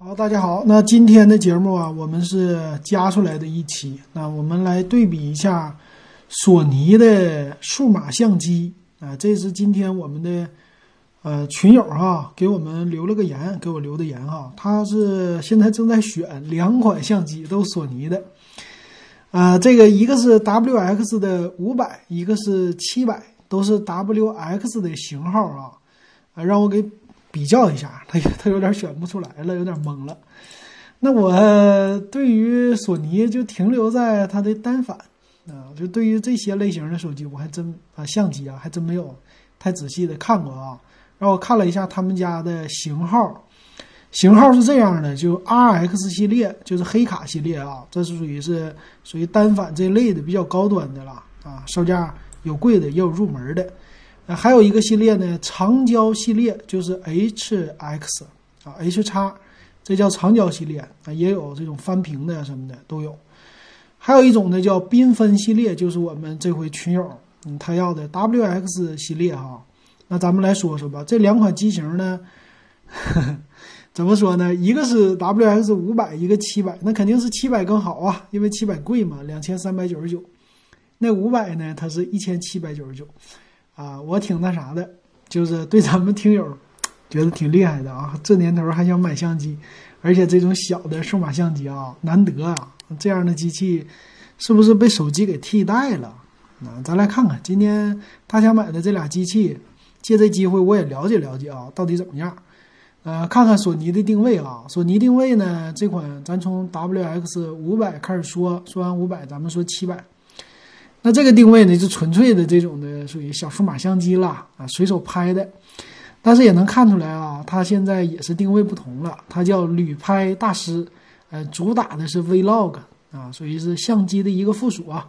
好，大家好。那今天的节目啊，我们是加出来的一期。那我们来对比一下索尼的数码相机啊。这是今天我们的呃群友哈给我们留了个言，给我留的言哈。他是现在正在选两款相机，都索尼的。啊，这个一个是 WX 的五百，一个是七百，都是 WX 的型号啊。啊，让我给。比较一下，他他有点选不出来了，有点懵了。那我对于索尼就停留在它的单反啊，就对于这些类型的手机，我还真啊相机啊还真没有太仔细的看过啊。然后我看了一下他们家的型号，型号是这样的，就 RX 系列，就是黑卡系列啊，这是属于是属于单反这类的比较高端的了啊，售价有贵的，也有入门的。还有一个系列呢，长焦系列就是 HX 啊，H 叉，这叫长焦系列啊，也有这种翻屏的什么的都有。还有一种呢叫缤纷系列，就是我们这回群友嗯他要的 WX 系列哈。那咱们来说说吧，这两款机型呢，呵 呵怎么说呢？一个是 WX 五百，一个七百，那肯定是七百更好啊，因为七百贵嘛，两千三百九十九。那五百呢，它是一千七百九十九。啊，我挺那啥的，就是对咱们听友觉得挺厉害的啊。这年头还想买相机，而且这种小的数码相机啊，难得啊。这样的机器是不是被手机给替代了？啊，咱来看看今天他想买的这俩机器，借这机会我也了解了解啊，到底怎么样？呃，看看索尼的定位啊，索尼定位呢，这款咱从 WX 五百开始说，说完五百，咱们说七百。那这个定位呢，是纯粹的这种的，属于小数码相机了啊，随手拍的。但是也能看出来啊，它现在也是定位不同了，它叫旅拍大师，呃，主打的是 Vlog 啊，属于是相机的一个附属啊。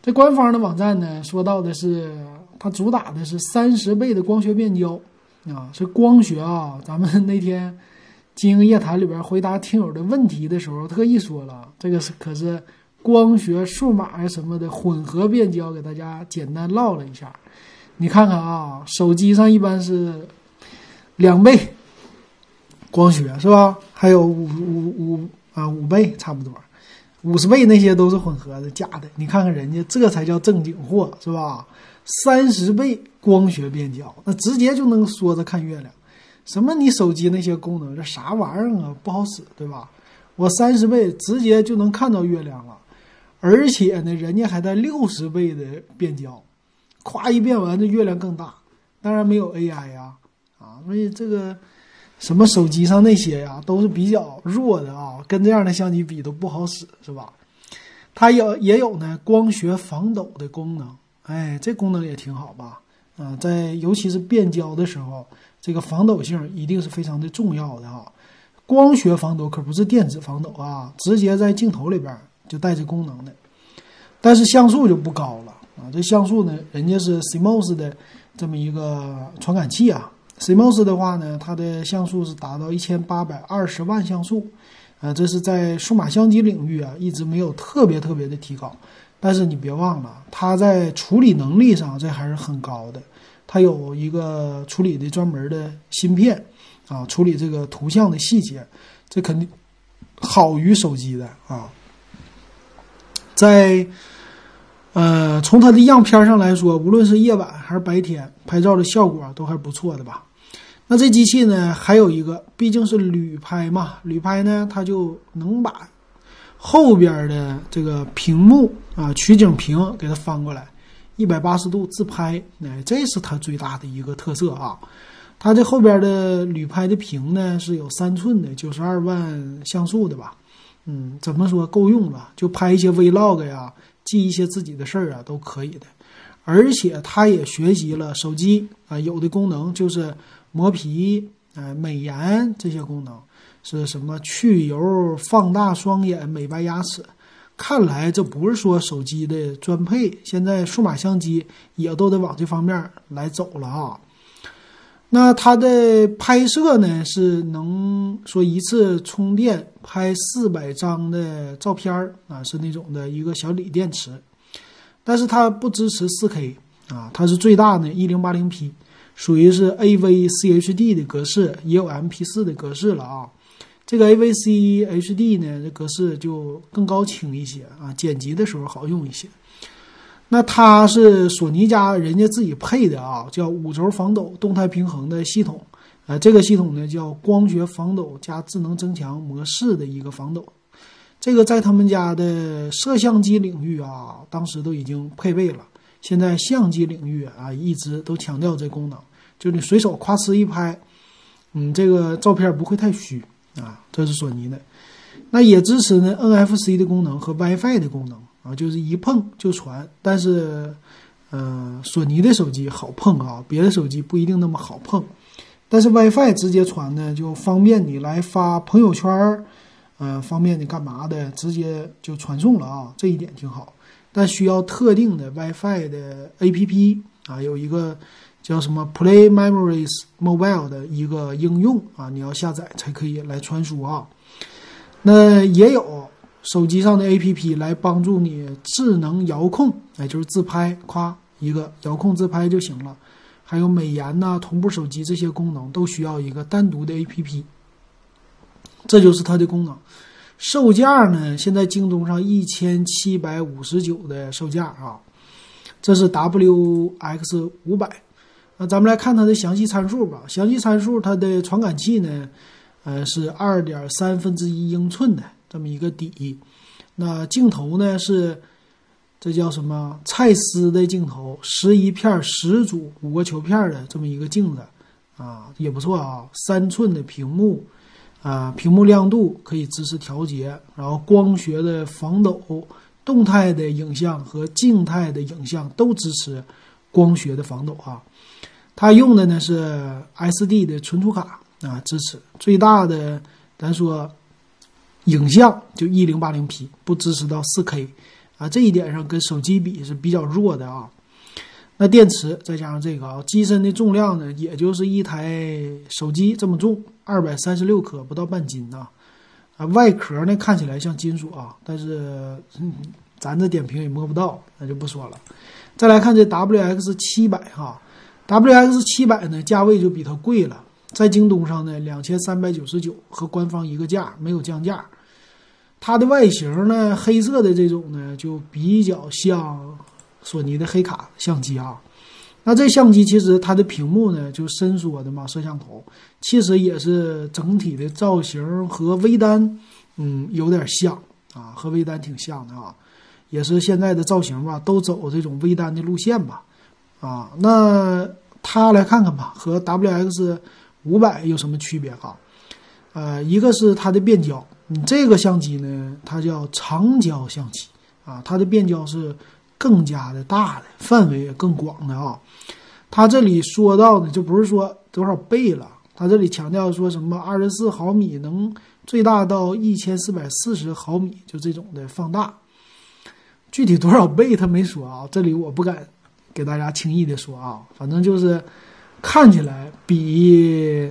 这官方的网站呢，说到的是它主打的是三十倍的光学变焦啊，是光学啊。咱们那天经营夜谈里边回答听友的问题的时候，特意说了，这个是可是。光学、数码呀什么的混合变焦，给大家简单唠了一下。你看看啊，手机上一般是两倍光学是吧？还有五五五啊五倍差不多，五十倍那些都是混合的假的。你看看人家这才叫正经货是吧？三十倍光学变焦，那直接就能说着看月亮。什么你手机那些功能，这啥玩意儿啊？不好使对吧？我三十倍直接就能看到月亮了。而且呢，人家还带六十倍的变焦，咵一变完，这月亮更大。当然没有 AI 呀，啊，所以这个什么手机上那些呀，都是比较弱的啊，跟这样的相机比都不好使，是吧？它有也有呢，光学防抖的功能，哎，这功能也挺好吧？啊，在尤其是变焦的时候，这个防抖性一定是非常的重要的哈。光学防抖可不是电子防抖啊，直接在镜头里边。就带这功能的，但是像素就不高了啊！这像素呢，人家是 CMOS 的这么一个传感器啊。CMOS 的话呢，它的像素是达到一千八百二十万像素，啊，这是在数码相机领域啊，一直没有特别特别的提高。但是你别忘了，它在处理能力上这还是很高的。它有一个处理的专门的芯片啊，处理这个图像的细节，这肯定好于手机的啊。在，呃，从它的样片上来说，无论是夜晚还是白天，拍照的效果都还是不错的吧。那这机器呢，还有一个，毕竟是旅拍嘛，旅拍呢，它就能把后边的这个屏幕啊，取景屏给它翻过来，一百八十度自拍，哎，这是它最大的一个特色啊。它这后边的旅拍的屏呢，是有三寸的，九十二万像素的吧。嗯，怎么说够用了？就拍一些 vlog 呀，记一些自己的事儿啊，都可以的。而且它也学习了手机啊有的功能，就是磨皮、啊美颜这些功能，是什么去油、放大双眼、美白牙齿。看来这不是说手机的专配，现在数码相机也都得往这方面来走了啊。那它的拍摄呢，是能说一次充电拍四百张的照片儿啊，是那种的一个小锂电池，但是它不支持四 K 啊，它是最大的一零八零 P，属于是 AV CHD 的格式，也有 MP 四的格式了啊。这个 AVC HD 呢，这格式就更高清一些啊，剪辑的时候好用一些。那它是索尼家人家自己配的啊，叫五轴防抖动态平衡的系统，呃，这个系统呢叫光学防抖加智能增强模式的一个防抖，这个在他们家的摄像机领域啊，当时都已经配备了，现在相机领域啊一直都强调这功能，就你随手咵哧一拍，嗯，这个照片不会太虚啊，这是索尼的，那也支持呢 NFC 的功能和 WiFi 的功能。啊，就是一碰就传，但是，呃，索尼的手机好碰啊，别的手机不一定那么好碰。但是 WiFi 直接传呢，就方便你来发朋友圈儿，呃，方便你干嘛的，直接就传送了啊，这一点挺好。但需要特定的 WiFi 的 APP 啊，有一个叫什么 Play Memories Mobile 的一个应用啊，你要下载才可以来传输啊。那也有。手机上的 APP 来帮助你智能遥控，哎，就是自拍，夸一个遥控自拍就行了。还有美颜呐、同步手机这些功能都需要一个单独的 APP。这就是它的功能。售价呢，现在京东上一千七百五十九的售价啊，这是 WX 五百。那咱们来看它的详细参数吧。详细参数，它的传感器呢，呃，是二点三分之一英寸的。这么一个底，那镜头呢是，这叫什么？蔡司的镜头，十一片十组五个球片的这么一个镜子，啊，也不错啊。三寸的屏幕，啊，屏幕亮度可以支持调节，然后光学的防抖，动态的影像和静态的影像都支持光学的防抖啊。它用的呢是 SD 的存储卡啊，支持最大的，咱说。影像就一零八零 P 不支持到四 K，啊，这一点上跟手机比是比较弱的啊。那电池再加上这个啊，机身的重量呢，也就是一台手机这么重，二百三十六克，不到半斤呐。啊，外壳呢看起来像金属啊，但是咱这点评也摸不到，那就不说了。再来看这 WX 七百哈，WX 七百呢价位就比它贵了，在京东上呢两千三百九十九，和官方一个价，没有降价。它的外形呢，黑色的这种呢，就比较像索尼的黑卡相机啊。那这相机其实它的屏幕呢，就伸缩的嘛，摄像头其实也是整体的造型和微单，嗯，有点像啊，和微单挺像的啊。也是现在的造型吧，都走这种微单的路线吧。啊，那它来看看吧，和 WX 五百有什么区别哈？呃，一个是它的变焦。你这个相机呢，它叫长焦相机啊，它的变焦是更加的大的，范围也更广的啊。它这里说到的就不是说多少倍了，它这里强调说什么二十四毫米能最大到一千四百四十毫米，就这种的放大。具体多少倍他没说啊，这里我不敢给大家轻易的说啊，反正就是看起来比。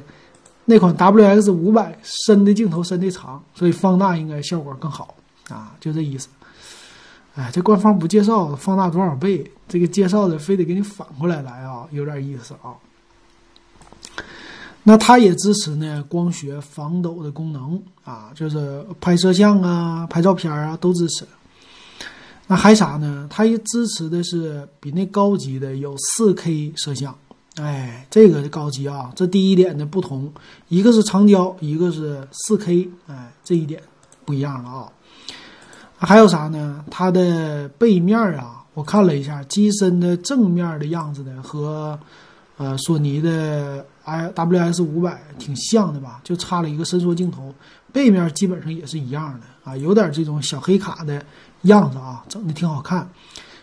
那款 WX 五百深的镜头深的长，所以放大应该效果更好啊，就这意思。哎，这官方不介绍放大多少倍，这个介绍的非得给你反过来来啊，有点意思啊。那它也支持呢光学防抖的功能啊，就是拍摄像啊、拍照片啊都支持。那还啥呢？它也支持的是比那高级的有 4K 摄像。哎，这个高级啊！这第一点的不同，一个是长焦，一个是四 K，哎，这一点不一样了啊。还有啥呢？它的背面啊，我看了一下，机身的正面的样子呢，和呃索尼的 I W S 五百挺像的吧？就差了一个伸缩镜头，背面基本上也是一样的啊，有点这种小黑卡的样子啊，整的挺好看。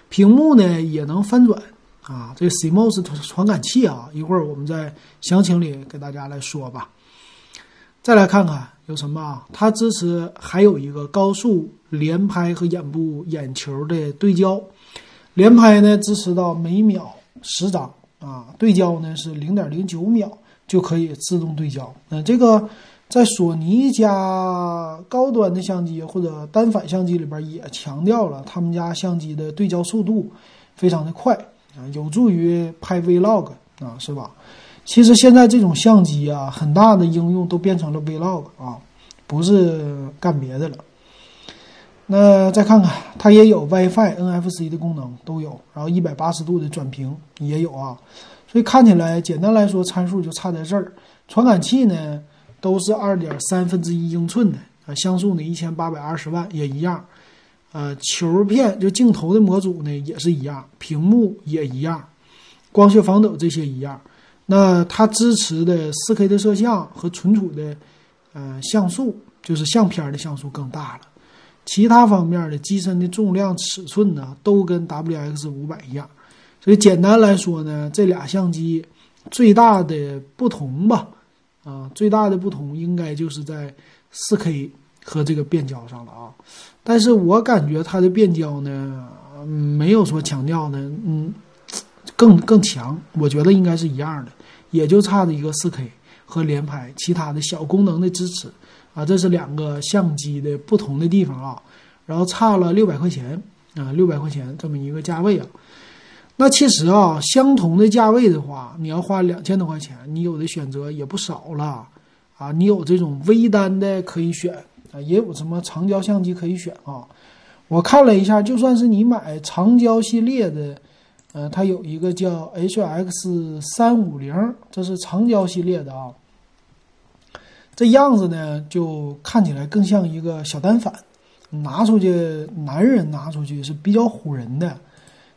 屏幕呢也能翻转。啊，这 CMOS 传感器啊，一会儿我们在详情里给大家来说吧。再来看看有什么啊？它支持还有一个高速连拍和眼部眼球的对焦。连拍呢支持到每秒十张啊，对焦呢是零点零九秒就可以自动对焦。那这个在索尼家高端的相机或者单反相机里边也强调了，他们家相机的对焦速度非常的快。啊，有助于拍 Vlog 啊，是吧？其实现在这种相机啊，很大的应用都变成了 Vlog 啊，不是干别的了。那再看看，它也有 WiFi、NFC 的功能都有，然后一百八十度的转屏也有啊。所以看起来，简单来说，参数就差在这儿。传感器呢都是二点三分之一英寸的啊，像素呢一千八百二十万也一样。呃，球片就镜头的模组呢也是一样，屏幕也一样，光学防抖这些一样。那它支持的 4K 的摄像和存储的呃像素，就是相片的像素更大了。其他方面的机身的重量、尺寸呢，都跟 WX 五百一样。所以简单来说呢，这俩相机最大的不同吧，啊，最大的不同应该就是在 4K 和这个变焦上了啊。但是我感觉它的变焦呢，没有说强调的，嗯，更更强。我觉得应该是一样的，也就差的一个 4K 和连拍，其他的小功能的支持。啊，这是两个相机的不同的地方啊，然后差了六百块钱啊，六百块钱这么一个价位啊。那其实啊，相同的价位的话，你要花两千多块钱，你有的选择也不少了啊。你有这种微单的可以选啊，也有什么长焦相机可以选啊。我看了一下，就算是你买长焦系列的，呃，它有一个叫 HX 三五零，这是长焦系列的啊。这样子呢，就看起来更像一个小单反，拿出去，男人拿出去是比较唬人的。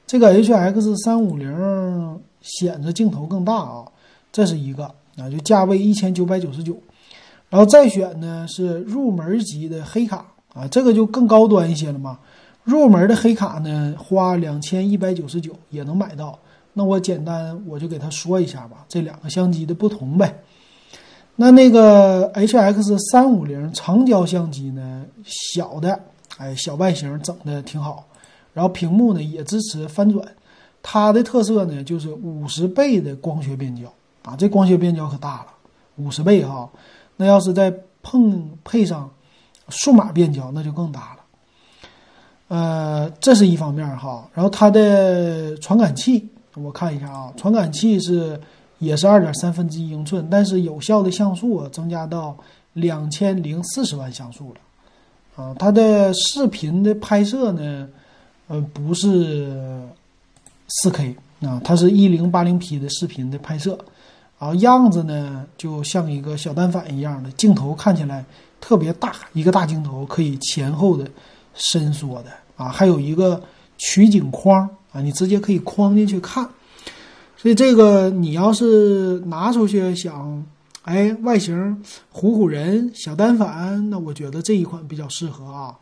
这个 H X 三五零显着镜头更大啊，这是一个啊，就价位一千九百九十九。然后再选呢是入门级的黑卡啊，这个就更高端一些了嘛。入门的黑卡呢，花两千一百九十九也能买到。那我简单我就给他说一下吧，这两个相机的不同呗。那那个 H X 三五零长焦相机呢，小的，哎，小外形整的挺好，然后屏幕呢也支持翻转，它的特色呢就是五十倍的光学变焦啊，这光学变焦可大了，五十倍哈，那要是再碰配上数码变焦，那就更大了。呃，这是一方面哈，然后它的传感器，我看一下啊，传感器是。也是二点三分之一英寸，但是有效的像素增加到两千零四十万像素了，啊，它的视频的拍摄呢，呃，不是四 K 啊，它是一零八零 P 的视频的拍摄，啊，样子呢就像一个小单反一样的，镜头看起来特别大，一个大镜头可以前后的伸缩的啊，还有一个取景框啊，你直接可以框进去看。所以这个你要是拿出去想，哎，外形唬唬人，小单反，那我觉得这一款比较适合啊，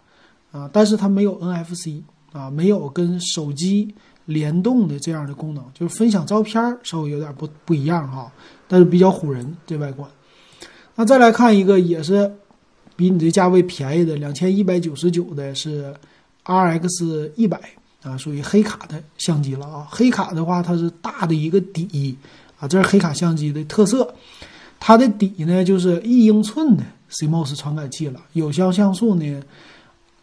啊，但是它没有 NFC 啊，没有跟手机联动的这样的功能，就是分享照片稍微有点不不一样哈，但是比较唬人这外观。那再来看一个也是比你这价位便宜的，两千一百九十九的是 RX 一百。啊，属于黑卡的相机了啊！黑卡的话，它是大的一个底啊，这是黑卡相机的特色。它的底呢，就是一英寸的 CMOS 传感器了，有效像素呢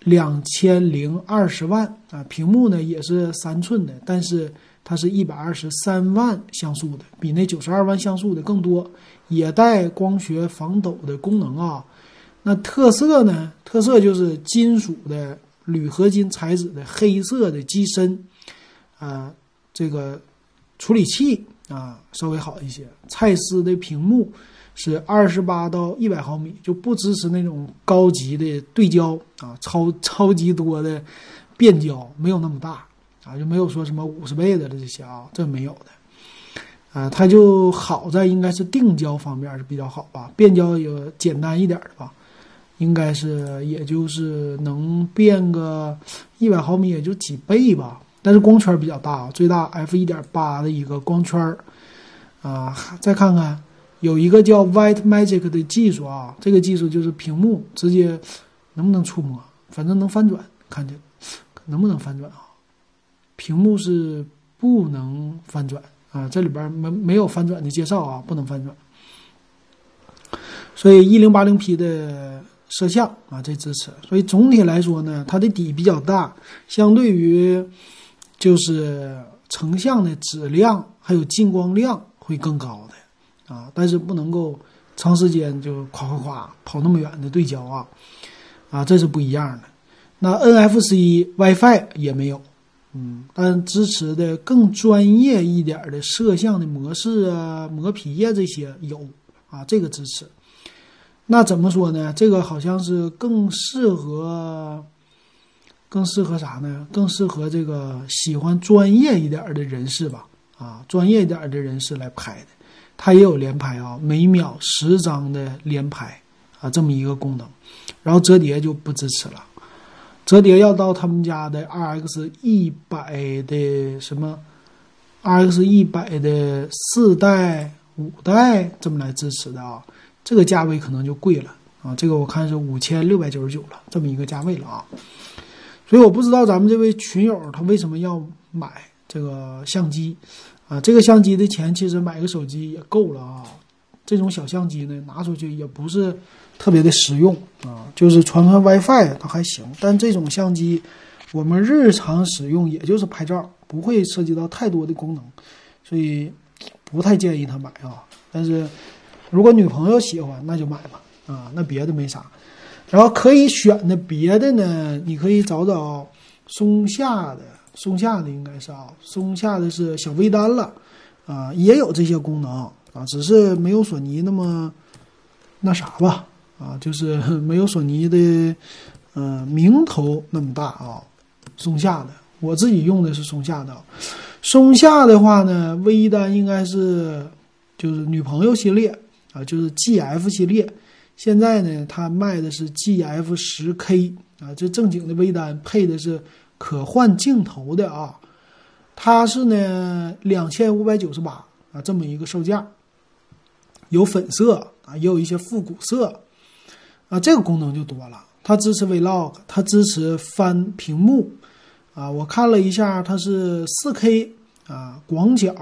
两千零二十万啊，屏幕呢也是三寸的，但是它是一百二十三万像素的，比那九十二万像素的更多，也带光学防抖的功能啊。那特色呢？特色就是金属的。铝合金材质的黑色的机身，啊，这个处理器啊稍微好一些。蔡司的屏幕是二十八到一百毫米，就不支持那种高级的对焦啊，超超级多的变焦没有那么大啊，就没有说什么五十倍的这些啊，这没有的。啊，它就好在应该是定焦方面是比较好吧，变焦有简单一点的吧。应该是，也就是能变个一百毫米，也就几倍吧。但是光圈比较大啊，最大 f 一点八的一个光圈啊。再看看，有一个叫 White Magic 的技术啊，这个技术就是屏幕直接能不能触摸，反正能翻转，看见能不能翻转啊？屏幕是不能翻转啊，这里边没没有翻转的介绍啊，不能翻转。所以一零八零 P 的。摄像啊，这支持，所以总体来说呢，它的底比较大，相对于就是成像的质量还有进光量会更高的啊，但是不能够长时间就夸夸夸跑那么远的对焦啊，啊，这是不一样的。那 NFC WiFi 也没有，嗯，但支持的更专业一点的摄像的模式啊、磨皮呀这些有啊，这个支持。那怎么说呢？这个好像是更适合，更适合啥呢？更适合这个喜欢专业一点的人士吧，啊，专业一点的人士来拍的。它也有连拍啊，每秒十张的连拍啊，这么一个功能。然后折叠就不支持了。折叠要到他们家的 RX 一百的什么，RX 一百的四代、五代这么来支持的啊，这个价位可能就贵了啊，这个我看是五千六百九十九了，这么一个价位了啊。所以我不知道咱们这位群友他为什么要买这个相机啊？这个相机的钱其实买个手机也够了啊。这种小相机呢，拿出去也不是。特别的实用啊，就是传传 WiFi 它还行，但这种相机我们日常使用也就是拍照，不会涉及到太多的功能，所以不太建议他买啊。但是如果女朋友喜欢，那就买吧啊，那别的没啥。然后可以选的别的呢，你可以找找松下的，松下的应该是啊，松下的是小微单了啊，也有这些功能啊，只是没有索尼那么那啥吧。啊，就是没有索尼的，呃，名头那么大啊。松下的，我自己用的是松下的。松下的话呢，微单应该是就是女朋友系列啊，就是 GF 系列。现在呢，它卖的是 GF 十 K 啊，这正经的微单配的是可换镜头的啊。它是呢两千五百九十八啊，这么一个售价，有粉色啊，也有一些复古色。啊，这个功能就多了，它支持 Vlog，它支持翻屏幕，啊，我看了一下，它是 4K 啊，广角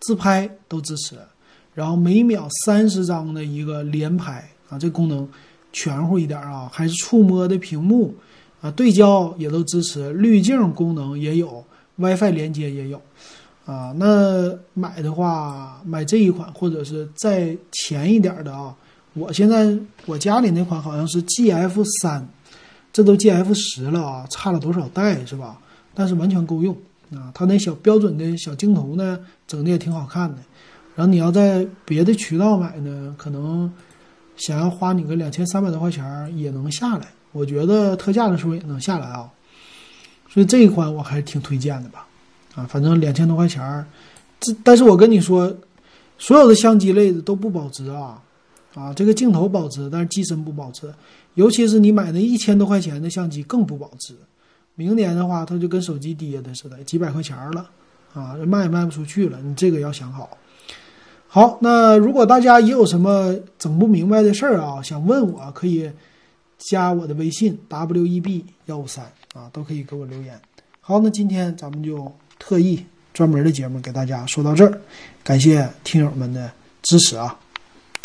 自拍都支持，然后每秒三十张的一个连拍啊，这功能全乎一点啊，还是触摸的屏幕啊，对焦也都支持，滤镜功能也有，WiFi 连接也有，啊，那买的话买这一款或者是再前一点的啊。我现在我家里那款好像是 G F 三，这都 G F 十了啊，差了多少代是吧？但是完全够用啊！它那小标准的小镜头呢，整的也挺好看的。然后你要在别的渠道买呢，可能想要花你个两千三百多块钱也能下来。我觉得特价的时候也能下来啊。所以这一款我还是挺推荐的吧？啊，反正两千多块钱这但是我跟你说，所有的相机类的都不保值啊。啊，这个镜头保值，但是机身不保值，尤其是你买那一千多块钱的相机更不保值。明年的话，它就跟手机跌的似的，几百块钱了，啊，卖也卖不出去了。你这个要想好。好，那如果大家也有什么整不明白的事儿啊，想问我，可以加我的微信 w e b 幺五三啊，都可以给我留言。好，那今天咱们就特意专门的节目给大家说到这儿，感谢听友们的支持啊。